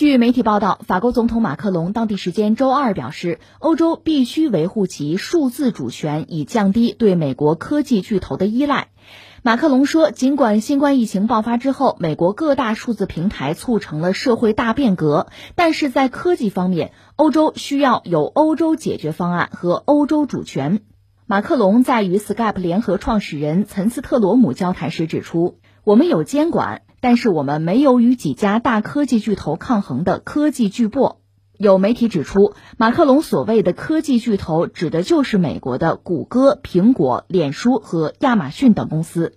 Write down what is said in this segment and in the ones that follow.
据媒体报道，法国总统马克龙当地时间周二表示，欧洲必须维护其数字主权，以降低对美国科技巨头的依赖。马克龙说，尽管新冠疫情爆发之后，美国各大数字平台促成了社会大变革，但是在科技方面，欧洲需要有欧洲解决方案和欧洲主权。马克龙在与 Skype 联合创始人岑斯特罗姆交谈时指出：“我们有监管。”但是我们没有与几家大科技巨头抗衡的科技巨擘。有媒体指出，马克龙所谓的科技巨头指的就是美国的谷歌、苹果、脸书和亚马逊等公司。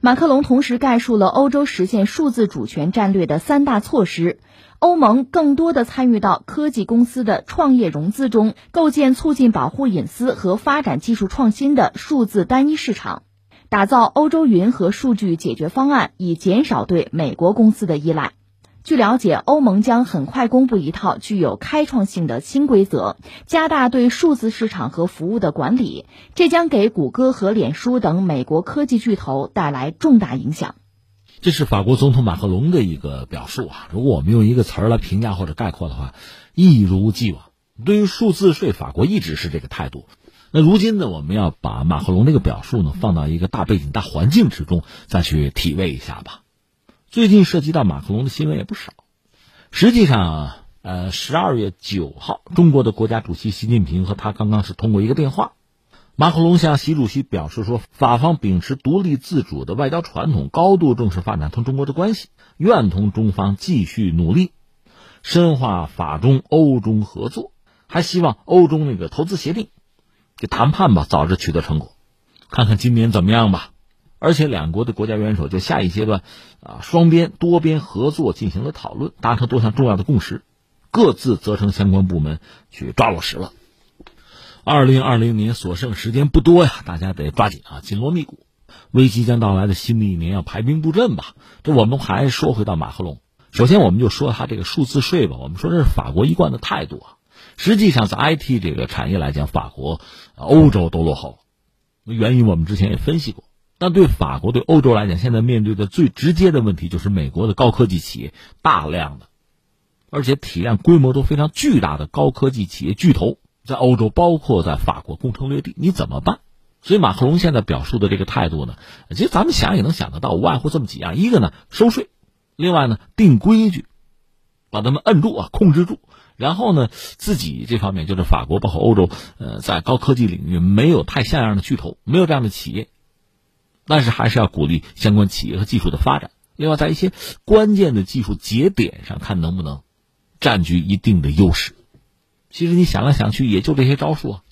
马克龙同时概述了欧洲实现数字主权战略的三大措施：欧盟更多的参与到科技公司的创业融资中，构建促进保护隐私和发展技术创新的数字单一市场。打造欧洲云和数据解决方案，以减少对美国公司的依赖。据了解，欧盟将很快公布一套具有开创性的新规则，加大对数字市场和服务的管理。这将给谷歌和脸书等美国科技巨头带来重大影响。这是法国总统马克龙的一个表述啊。如果我们用一个词儿来评价或者概括的话，一如既往。对于数字税，法国一直是这个态度。那如今呢，我们要把马克龙这个表述呢放到一个大背景、大环境之中，再去体味一下吧。最近涉及到马克龙的新闻也不少。实际上，呃，十二月九号，中国的国家主席习近平和他刚刚是通过一个电话，马克龙向习主席表示说，法方秉持独立自主的外交传统，高度重视发展同中国的关系，愿同中方继续努力，深化法中欧中合作，还希望欧中那个投资协定。这谈判吧，早日取得成果，看看今年怎么样吧。而且两国的国家元首就下一阶段，啊，双边、多边合作进行了讨论，达成多项重要的共识，各自责成相关部门去抓落实了。二零二零年所剩时间不多呀，大家得抓紧啊，紧锣密鼓，为即将到来的新的一年要排兵布阵吧。这我们还说回到马克龙，首先我们就说他这个数字税吧，我们说这是法国一贯的态度啊。实际上，在 IT 这个产业来讲，法国、欧洲都落后。原因我们之前也分析过。但对法国、对欧洲来讲，现在面对的最直接的问题就是美国的高科技企业大量的，而且体量规模都非常巨大的高科技企业巨头在欧洲，包括在法国攻城略地，你怎么办？所以马克龙现在表述的这个态度呢，其实咱们想也能想得到，无外乎这么几样：一个呢收税，另外呢定规矩，把他们摁住啊，控制住。然后呢，自己这方面就是法国，包括欧洲，呃，在高科技领域没有太像样的巨头，没有这样的企业，但是还是要鼓励相关企业和技术的发展。另外，在一些关键的技术节点上，看能不能占据一定的优势。其实你想来想去，也就这些招数啊。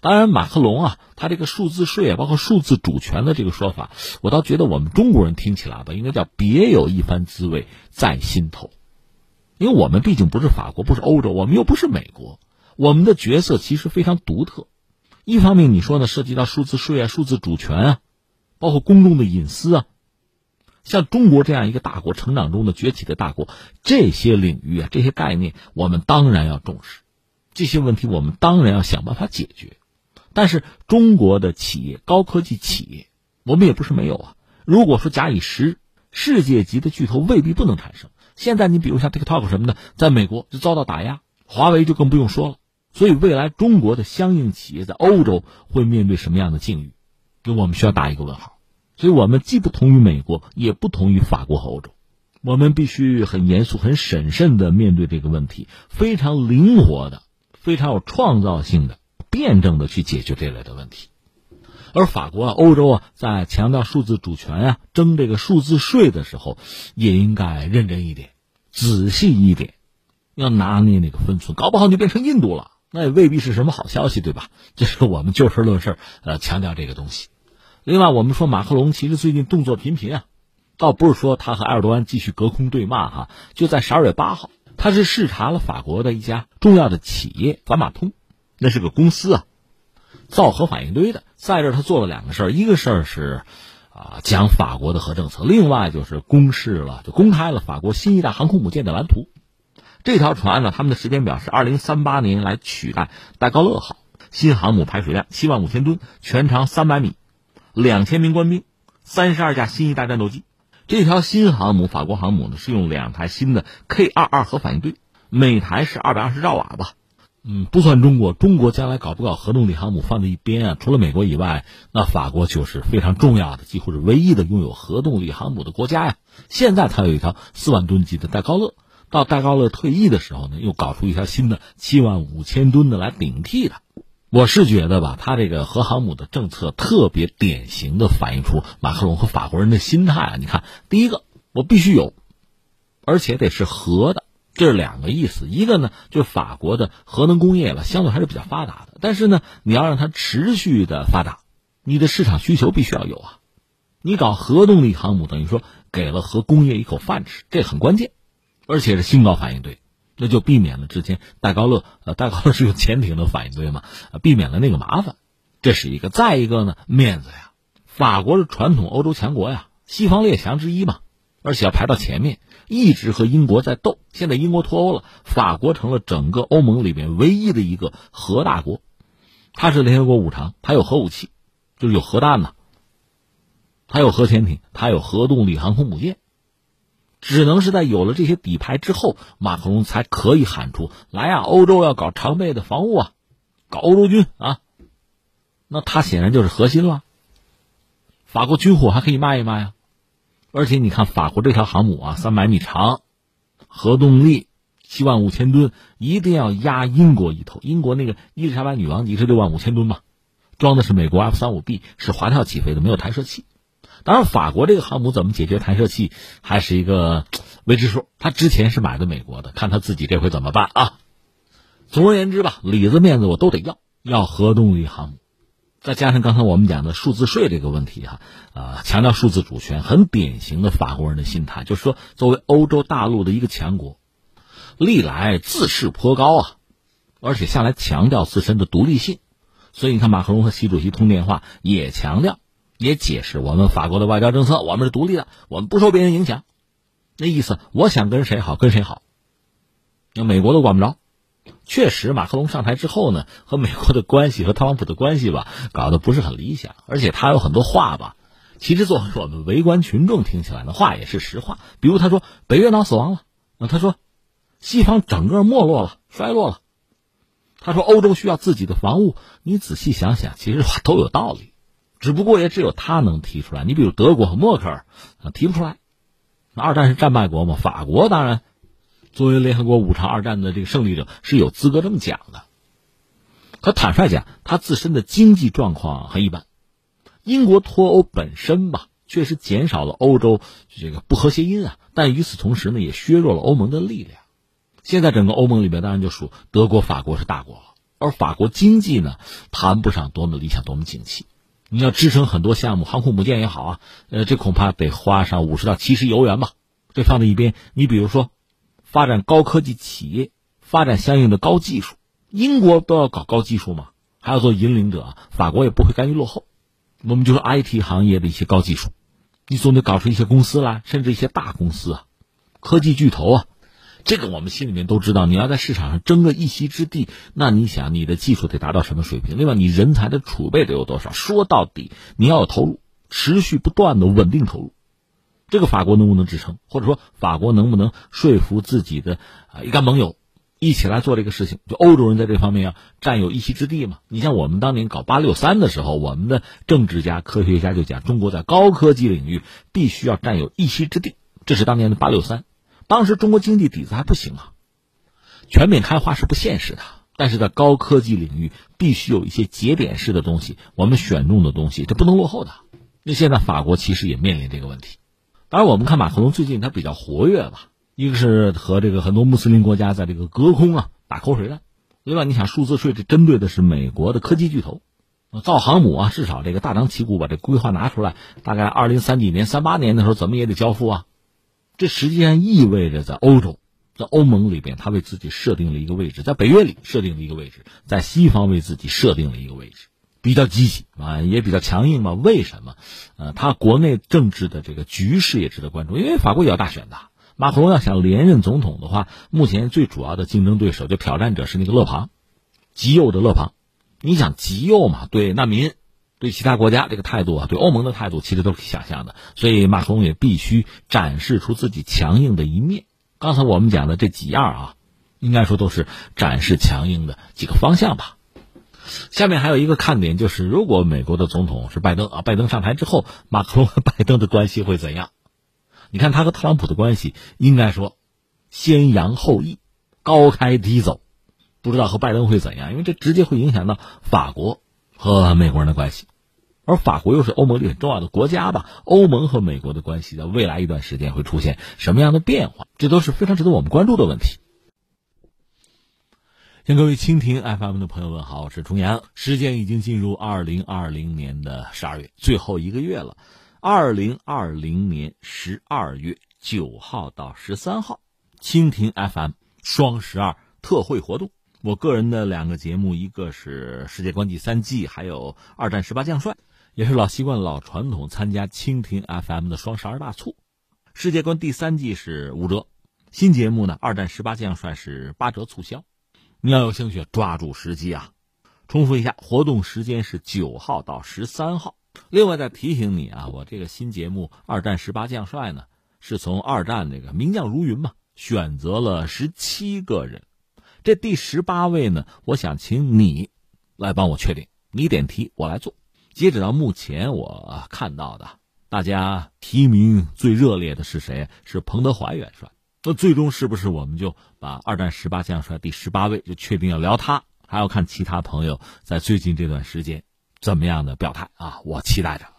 当然，马克龙啊，他这个数字税啊，包括数字主权的这个说法，我倒觉得我们中国人听起来吧，应该叫别有一番滋味在心头。因为我们毕竟不是法国，不是欧洲，我们又不是美国，我们的角色其实非常独特。一方面，你说呢，涉及到数字税啊、数字主权啊，包括公众的隐私啊，像中国这样一个大国成长中的崛起的大国，这些领域啊、这些概念，我们当然要重视，这些问题我们当然要想办法解决。但是，中国的企业、高科技企业，我们也不是没有啊。如果说假以时日，世界级的巨头未必不能产生。现在你比如像 TikTok 什么的，在美国就遭到打压，华为就更不用说了。所以未来中国的相应企业在欧洲会面对什么样的境遇，给我们需要打一个问号。所以我们既不同于美国，也不同于法国和欧洲，我们必须很严肃、很审慎的面对这个问题，非常灵活的、非常有创造性的、辩证的去解决这类的问题。而法国啊、欧洲啊，在强调数字主权啊、征这个数字税的时候，也应该认真一点、仔细一点，要拿捏那个分寸，搞不好就变成印度了，那也未必是什么好消息，对吧？这是我们就事论事，呃，强调这个东西。另外，我们说马克龙其实最近动作频频啊，倒不是说他和埃尔多安继续隔空对骂哈，就在十二月八号，他是视察了法国的一家重要的企业法马通，那是个公司啊。造核反应堆的，在这他做了两个事儿，一个事儿是，啊，讲法国的核政策，另外就是公示了，就公开了法国新一代航空母舰的蓝图。这条船呢，他们的时间表是二零三八年来取代戴高乐号，新航母排水量七万五千吨，全长三百米，两千名官兵，三十二架新一代战斗机，这条新航母，法国航母呢是用两台新的 K 二二核反应堆，每台是二百二十兆瓦吧。嗯，不算中国，中国将来搞不搞核动力航母放在一边啊？除了美国以外，那法国就是非常重要的，几乎是唯一的拥有核动力航母的国家呀。现在它有一条四万吨级的戴高乐，到戴高乐退役的时候呢，又搞出一条新的七万五千吨的来顶替它。我是觉得吧，他这个核航母的政策特别典型的反映出马克龙和法国人的心态啊。你看，第一个，我必须有，而且得是核的。这是两个意思，一个呢，就是法国的核能工业吧，相对还是比较发达的。但是呢，你要让它持续的发达，你的市场需求必须要有啊。你搞核动力航母，等于说给了核工业一口饭吃，这很关键，而且是新高反应堆，那就避免了之前戴高乐呃 戴高乐是用潜艇的反应堆嘛，避免了那个麻烦，这是一个。再一个呢，面子呀，法国是传统欧洲强国呀，西方列强之一嘛。而且要排到前面，一直和英国在斗。现在英国脱欧了，法国成了整个欧盟里面唯一的一个核大国。它是联合国五常，它有核武器，就是有核弹呐。它有核潜艇，它有核动力航空母舰。只能是在有了这些底牌之后，马克龙才可以喊出来呀！欧洲要搞常备的防务啊，搞欧洲军啊。那他显然就是核心了。法国军火还可以卖一卖呀。而且你看，法国这条航母啊，三百米长，核动力七万五千吨，一定要压英国一头。英国那个伊丽莎白女王级是六万五千吨嘛，装的是美国 F 三五 B，是滑跳起飞的，没有弹射器。当然，法国这个航母怎么解决弹射器，还是一个未知数。他之前是买的美国的，看他自己这回怎么办啊？总而言之吧，里子面子我都得要，要核动力航母。再加上刚才我们讲的数字税这个问题哈，啊，强调数字主权，很典型的法国人的心态，就是说，作为欧洲大陆的一个强国，历来自视颇高啊，而且向来强调自身的独立性，所以你看，马克龙和习主席通电话也强调，也解释我们法国的外交政策，我们是独立的，我们不受别人影响，那意思，我想跟谁好跟谁好，那美国都管不着。确实，马克龙上台之后呢，和美国的关系和特朗普的关系吧，搞得不是很理想。而且他有很多话吧，其实作为我们围观群众听起来呢，话也是实话。比如他说北约脑死亡了，啊，他说西方整个没落了、衰落了。他说欧洲需要自己的防务。你仔细想想，其实话都有道理，只不过也只有他能提出来。你比如德国和默克尔，提不出来。那二战是战败国嘛，法国当然。作为联合国五常二战的这个胜利者，是有资格这么讲的。可坦率讲，他自身的经济状况很一般。英国脱欧本身吧，确实减少了欧洲这个不和谐因啊，但与此同时呢，也削弱了欧盟的力量。现在整个欧盟里面，当然就属德国、法国是大国了，而法国经济呢，谈不上多么理想、多么景气。你要支撑很多项目，航空母舰也好啊，呃，这恐怕得花上五十到七十欧元吧。这放在一边，你比如说。发展高科技企业，发展相应的高技术，英国都要搞高技术嘛，还要做引领者，法国也不会甘于落后。我们就说 IT 行业的一些高技术，你总得搞出一些公司来，甚至一些大公司啊，科技巨头啊，这个我们心里面都知道。你要在市场上争个一席之地，那你想你的技术得达到什么水平？另外，你人才的储备得有多少？说到底，你要有投入，持续不断的稳定投入。这个法国能不能支撑，或者说法国能不能说服自己的啊一干盟友一起来做这个事情？就欧洲人在这方面要占有一席之地嘛？你像我们当年搞八六三的时候，我们的政治家、科学家就讲，中国在高科技领域必须要占有一席之地。这是当年的八六三，当时中国经济底子还不行啊，全面开花是不现实的。但是在高科技领域，必须有一些节点式的东西，我们选中的东西，这不能落后的。那现在法国其实也面临这个问题。当然，我们看马克龙最近他比较活跃吧，一个是和这个很多穆斯林国家在这个隔空啊打口水战，另外你想数字税这针对的是美国的科技巨头，造航母啊，至少这个大张旗鼓把这规划拿出来，大概二零三几年、三八年的时候怎么也得交付啊，这实际上意味着在欧洲，在欧盟里边，他为自己设定了一个位置，在北约里设定了一个位置，在西方为自己设定了一个位置。比较积极啊，也比较强硬嘛？为什么？呃，他国内政治的这个局势也值得关注，因为法国也要大选的。马克龙要想连任总统的话，目前最主要的竞争对手就挑战者是那个勒庞，极右的勒庞。你想极右嘛？对难民，对其他国家这个态度啊，对欧盟的态度其实都是可以想象的。所以马克龙也必须展示出自己强硬的一面。刚才我们讲的这几样啊，应该说都是展示强硬的几个方向吧。下面还有一个看点就是，如果美国的总统是拜登啊，拜登上台之后，马克龙 和拜登的关系会怎样？你看他和特朗普的关系，应该说先扬后抑，高开低走。不知道和拜登会怎样，因为这直接会影响到法国和美国人的关系，而法国又是欧盟里很重要的国家吧？欧盟和美国的关系在未来一段时间会出现什么样的变化？这都是非常值得我们关注的问题。向各位蜻蜓 FM 的朋友们好，我是重阳。时间已经进入二零二零年的十二月最后一个月了，二零二零年十二月九号到十三号，蜻蜓 FM 双十二特惠活动。我个人的两个节目，一个是《世界观第三季》，还有《二战十八将帅》，也是老习惯、老传统，参加蜻蜓 FM 的双十二大促。《世界观第三季》是五折，新节目呢，《二战十八将帅》是八折促销。你要有兴趣，抓住时机啊！重复一下，活动时间是九号到十三号。另外再提醒你啊，我这个新节目《二战十八将帅》呢，是从二战那个名将如云嘛，选择了十七个人。这第十八位呢，我想请你来帮我确定，你点题，我来做。截止到目前我看到的，大家提名最热烈的是谁？是彭德怀元帅。那最终是不是我们就把二战十八将帅第十八位就确定要聊他？还要看其他朋友在最近这段时间怎么样的表态啊！我期待着。